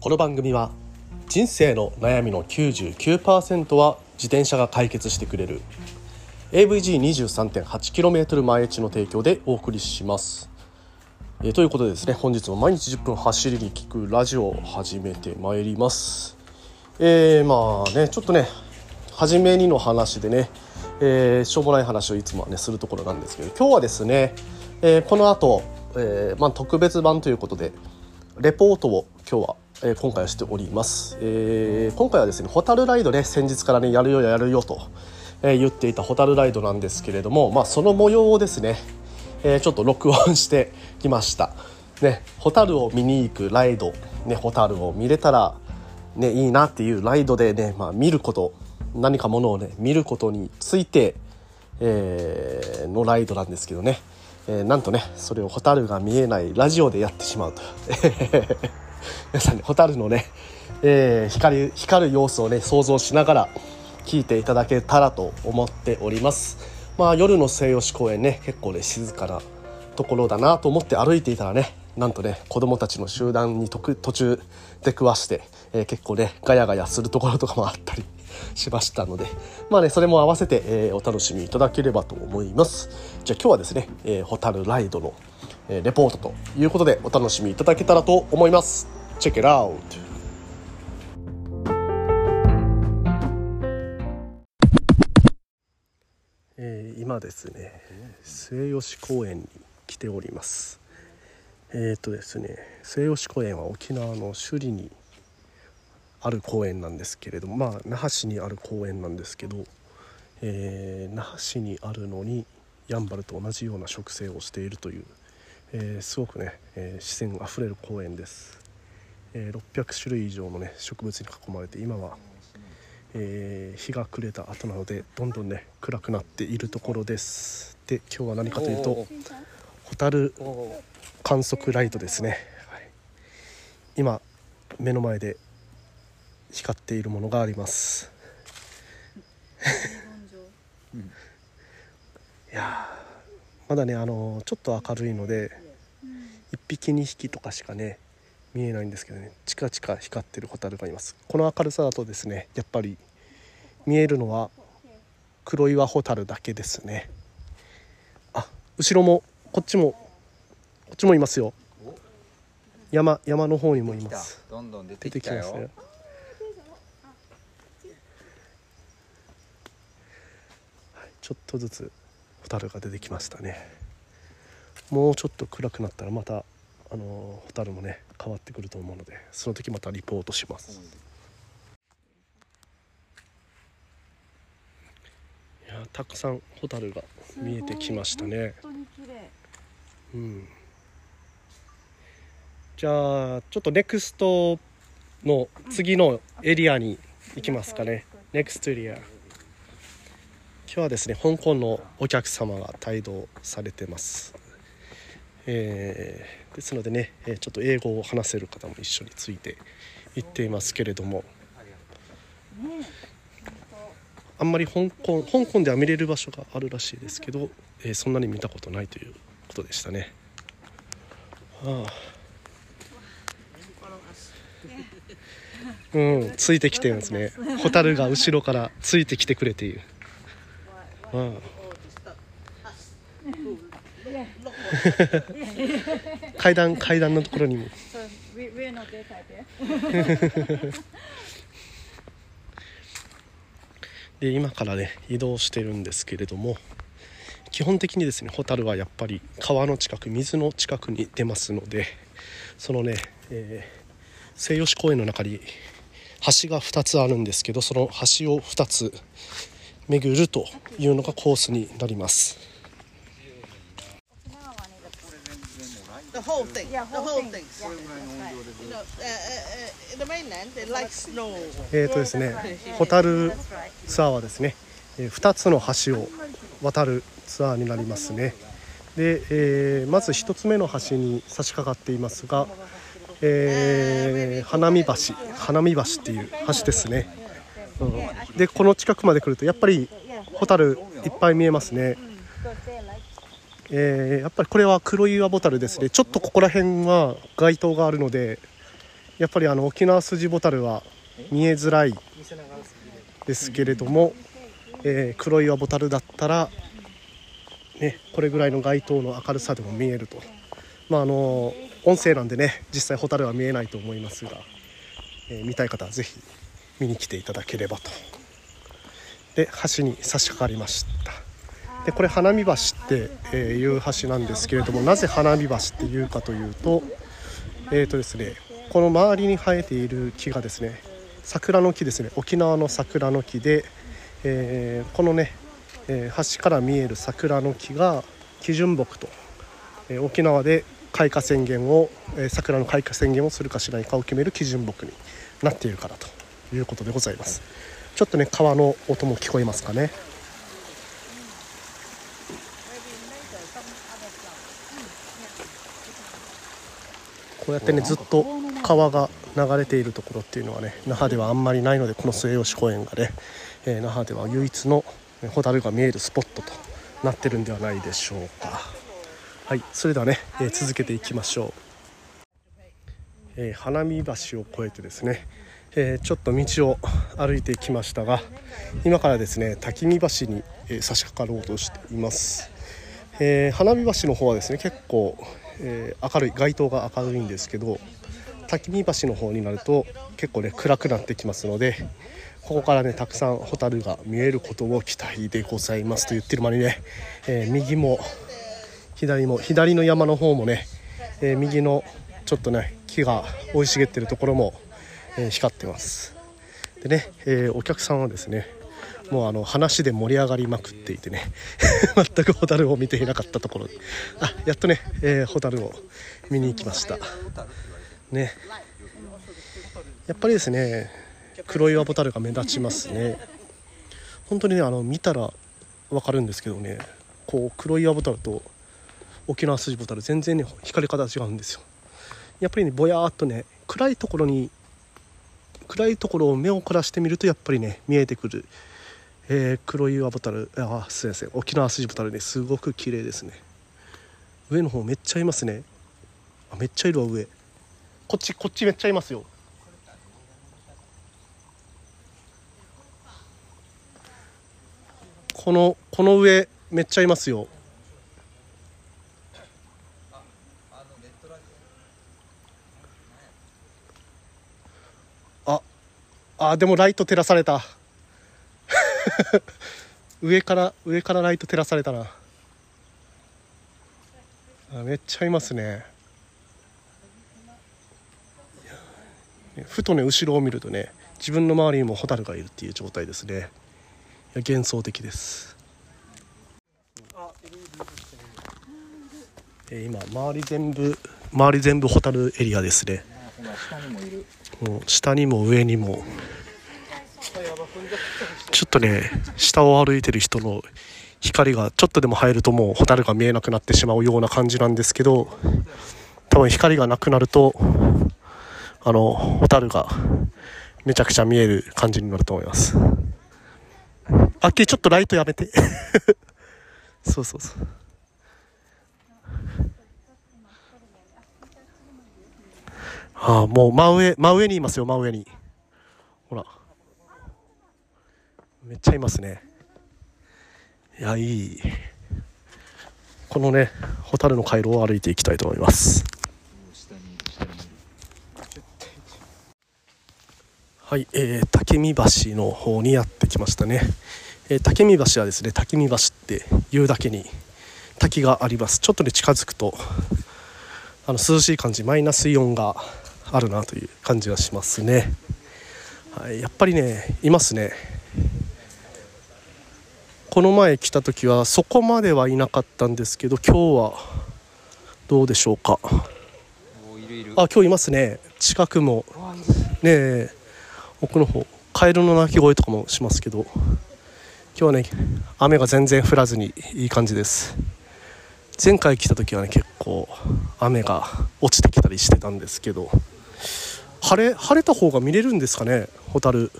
この番組は人生の悩みの99%は自転車が解決してくれる AVG23.8km 毎日の提供でお送りします。えーということでですね本日も毎日10分走りに聞くラジオを始めてまいります。えー、まあねちょっとね初めにの話でね、えーしょうもない話をいつもねするところなんですけど今日はですね、えーこの後、えーまあ特別版ということでレポートを今日は、えー今回はしております、えー今回はですねホタルライドね先日からねやるよやるよと、えー言っていたホタルライドなんですけれどもまあその模様をですね、えちょっと録音してきました。ねホタルを見に行くライドねホタルを見れたらねいいなっていうライドでねまあ見ること何かものをね見ることについてえのライドなんですけどね、えなんとねそれをホタルが見えないラジオでやってしまうと。皆さんねホタルのね、えー光る光る様子をね想像しながら聞いていただけたらと思っております。まあ夜の西吉公園ね結構ね静かなところだなと思って歩いていたらねなんとね子供たちの集団にとく途中出くわして、えー結構ねガヤガヤするところとかもあったり しましたのでまあねそれも合わせて、えーお楽しみいただければと思います。じゃあ今日はですね、えーホタルライドの、レポートということでお楽しみいただけたらと思います。チェック it out えー今ですね末吉公園に来ております。えっ、とですね末吉公園は沖縄の首里にある公園なんですけれどもまあ那覇市にある公園なんですけど、えー那覇市にあるのにやんばると同じような植生をしているという、えーすごくね、えー自然あふれる公園です、えー600種類以上のね植物に囲まれて今はえー日が暮れた後なのでどんどんね暗くなっているところです。で今日は何かというとホタル観測ライトですね、はい、今目の前で光っているものがあります。いやーまだねあのーちょっと明るいので1匹2匹とかしかね見えないんですけどね。チカチカ光ってるホタルがいます。この明るさだとですねやっぱり見えるのは黒岩ホタルだけですね。あ後ろもこっちもこっちもいますよ。山山の方にもいます。どんどん出出てきますねはいちょっとずつホタルが出てきましたねもうちょっと暗くなったらまたあのホタルもね変わってくると思うのでその時またリポートします、いやたくさんホタルが見えてきましたね本当に綺麗。うんじゃあちょっとネクストの次のエリアに行きますかね。ネクストエリア。日はですね香港のお客様が帯同されてます。えーですのでね、ちょっと英語を話せる方も一緒について行っていますけれどもあんまり香港香港では見れる場所があるらしいですけど、えーそんなに見たことないということでしたね。ああうん、ついてきてるんですね。ホタルが後ろからついてきてくれている。ああ階段階段のところにも.で今からね移動してるんですけれども基本的にですねホタルはやっぱり川の近く水の近くに出ますのでそのね、えー西吉公園の中に橋が2つあるんですけどその橋を2つ巡るというのがコースになります。The whole thing. Yeah, the whole whole thing. thing. Yeah, You know, uh, uh, uh, in the mainland, they like snow. えーとですねホタルツアーはですね、え2つの橋を渡るツアーになりますねで、えーまず1つ目の橋に差し掛かっていますが、えー花見橋花見橋っていう橋ですね、うん。でこの近くまで来るとやっぱりホタルいっぱい見えますね、えーやっぱりこれは黒岩ボタルですね。ちょっとここら辺は街灯があるのでやっぱりあの沖縄スジボタルは見えづらいですけれども、えー黒岩ボタルだったら、ね、これぐらいの街灯の明るさでも見えると、まあ、あの音声なんでね実際ホタルは見えないと思いますが、えー見たい方はぜひ見に来ていただければと。で橋に差し掛かりました。でこれ花見橋ってえーいう橋なんですけれどもなぜ花見橋っていうかというとえーとですねこの周りに生えている木がですね桜の木ですね沖縄の桜の木で、えーこのね、えー橋から見える桜の木が基準木と、えー沖縄で開花宣言を、えー桜の開花宣言をするかしないかを決める基準木になっているからと。いうことでございます。ちょっとね川の音も聞こえますかね。こうやってねずっと川が流れているところっていうのはね那覇ではあんまりないのでこの末吉公園がね、えー那覇では唯一のホタルが見えるスポットとなってるんではないでしょうか。はいそれではね、えー続けていきましょう、えー花見橋を越えてですね、えーちょっと道を歩いてきましたが今からですね滝見橋に、えー差し掛かろうとしています。えー花見橋の方はですね結構、えー明るい街灯が明るいんですけど滝見橋の方になると結構ね暗くなってきますのでここからねたくさんホタルが見えることを期待でございます。と言ってる間にね、えー右も左も左の山の方もね、えー右のちょっとね木が生い茂ってるところも、えー光ってます。でね、えーお客さんはですねもうあの話で盛り上がりまくっていてね 全くホタルを見ていなかったところ。であやっとね、えーホタルを見に行きました。ね。やっぱりですね黒岩ボタルが目立ちますね。本当にねあの見たら分かるんですけどねこう黒岩ボタルと沖縄筋ボタル全然ね光り方違うんですよ。やっぱりねぼやーっとね暗いところに暗いところを目を凝らしてみるとやっぱりね見えてくる、えー黒岩ボタルあすいません。沖縄筋ボタルねすごく綺麗ですね。上の方めっちゃいますね。あめっちゃいるわ上。こっちこっちめっちゃいますよ。このこの上めっちゃいますよ。あでもライト照らされた。上から上からライト照らされたな。あめっちゃいますね。ふとね後ろを見るとね自分の周りにもホタルがいるっていう状態ですね。いや幻想的です。えー今周り全部周り全部ホタルエリアですね。もう下にも上にも。ちょっとね下を歩いてる人の光がちょっとでも入るともうホタルが見えなくなってしまうような感じなんですけど多分光がなくなるとあのホタルがめちゃくちゃ見える感じになると思います。あっきりちょっとライトやめて。そうそうそう。ああもう真上真上にいますよ真上に。ほら。めっちゃいますね。いやいい。このねホタルの回廊を歩いていきたいと思います。はい、えー、竹見橋の方にやってきましたね、えー、竹見橋はですね竹見橋っていうだけに滝があります。ちょっとね近づくとあの涼しい感じマイナスイオンがあるなという感じがしますね、はい、やっぱりねいますね。この前来た時はそこまではいなかったんですけど今日はどうでしょうか。あ今日いますね。近くも。ねえ奥の方カエルの鳴き声とかもしますけど今日はね雨が全然降らずにいい感じです。前回来た時はね結構雨が落ちてきたりしてたんですけど晴れ晴れた方が見れるんですかねホタル。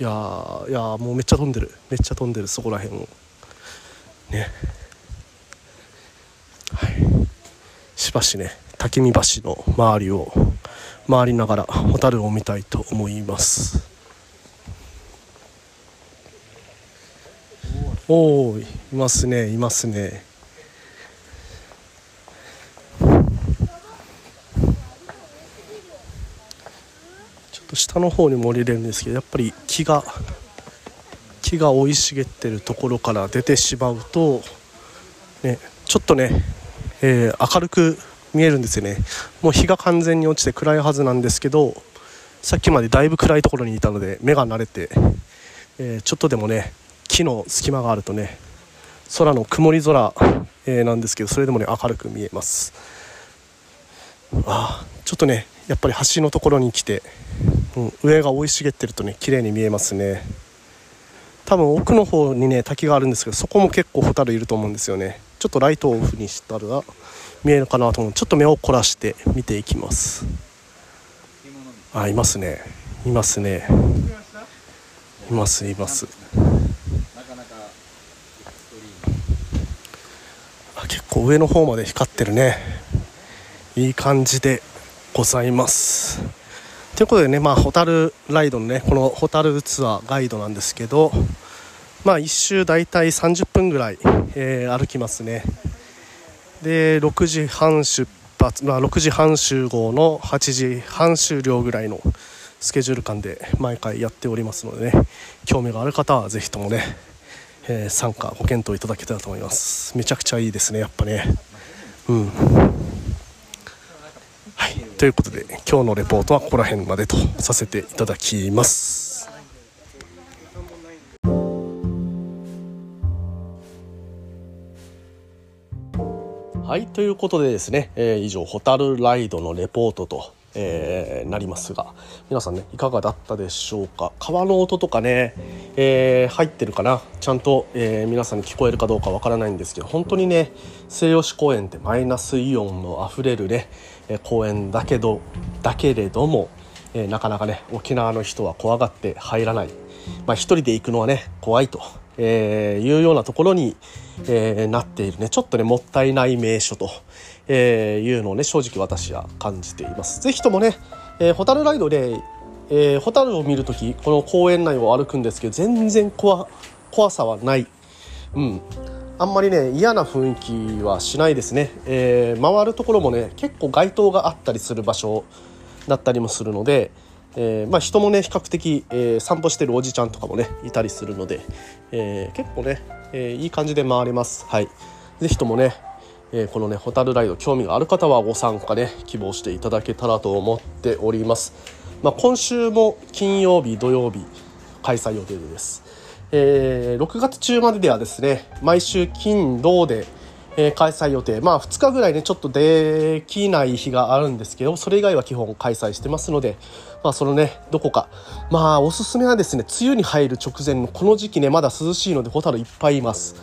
いやいやもうめっちゃ飛んでる。めっちゃ飛んでるそこら辺を。ね。はい。しばしね竹見橋の周りを回りながらホタルを見たいと思います。おおいますねいますねちょっと下の方にも降りれるんですけどやっぱり木が木が生い茂ってるところから出てしまうと、ね、ちょっとね、えー明るく見えるんですよね。もう日が完全に落ちて暗いはずなんですけどさっきまでだいぶ暗いところにいたので目が慣れて、えーちょっとでもね木の隙間があるとね空の曇り空、えーなんですけどそれでもね明るく見えます。あちょっとねやっぱり橋のところに来て、うん、上が生い茂ってるとね綺麗に見えますね。多分奥の方にね滝があるんですけどそこも結構ホタルいると思うんですよね。ちょっとライトをオフにしたら見えるかなと思う。ちょっと目を凝らして見ていきます。あいますね。いますね。いますいます。あ結構上の方まで光ってるね。いい感じで。ございます。ということでねまあホタルライドのねこのホタルツアーガイドなんですけどまあ1周大体30分ぐらい、えー歩きますね。で6時半出発、まあ、6時半集合の8時半終了ぐらいのスケジュール感で毎回やっておりますのでね興味がある方はぜひともね、えー参加ご検討いただけたらと思います。めちゃくちゃいいですねやっぱね。うん。ということで今日のレポートはここら辺までとさせていただきます。はいということでですね、えー以上ホタルライドのレポートと、えーなりますが皆さんねいかがだったでしょうか？川の音とかね、えー入ってるかな？ちゃんと、えー皆さんに聞こえるかどうかわからないんですけど本当にね西予市公園ってマイナスイオンのあふれるね、公園だけどだけれども、えなかなかね沖縄の人は怖がって入らない、まあ、一人で行くのはね怖いと、えーいうようなところに、えーなっているね。ちょっとねもったいない名所と、えいうのをね正直私は感じています。ぜひともね、えホタルライドで、えホタルを見るときこの公園内を歩くんですけど全然怖怖さはない。うん。あんまりね嫌な雰囲気はしないですね、えー回るところもね結構街灯があったりする場所だったりもするので、えーまあ、人もね比較的、えー散歩してるおじちゃんとかもねいたりするので、え結構ね、えいい感じで回れます。はい。ぜひともねえこのねホタルライド興味がある方はご参加ね希望していただけたらと思っております、まあ、今週も金曜日土曜日開催予定です、えー6月中までではですね毎週金土で、えー開催予定。まあ2日ぐらいねちょっとできない日があるんですけどそれ以外は基本開催してますのでまあそのねどこか。まあおすすめはですね梅雨に入る直前のこの時期ねまだ涼しいのでホタルいっぱいいます。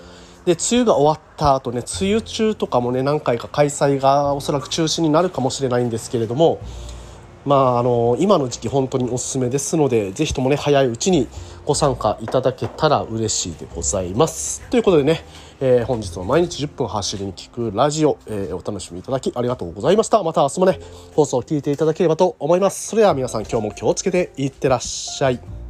で梅雨が終わった後ね梅雨中とかもね何回か開催がおそらく中止になるかもしれないんですけれどもまああの今の時期本当におすすめですのでぜひともね早いうちにご参加いただけたら嬉しいでございます。ということでね、えー本日は毎日10分走りに聞くラジオ、えーお楽しみいただきありがとうございました。また明日もね放送を聞いていただければと思います。それでは皆さん今日も気をつけていってらっしゃい。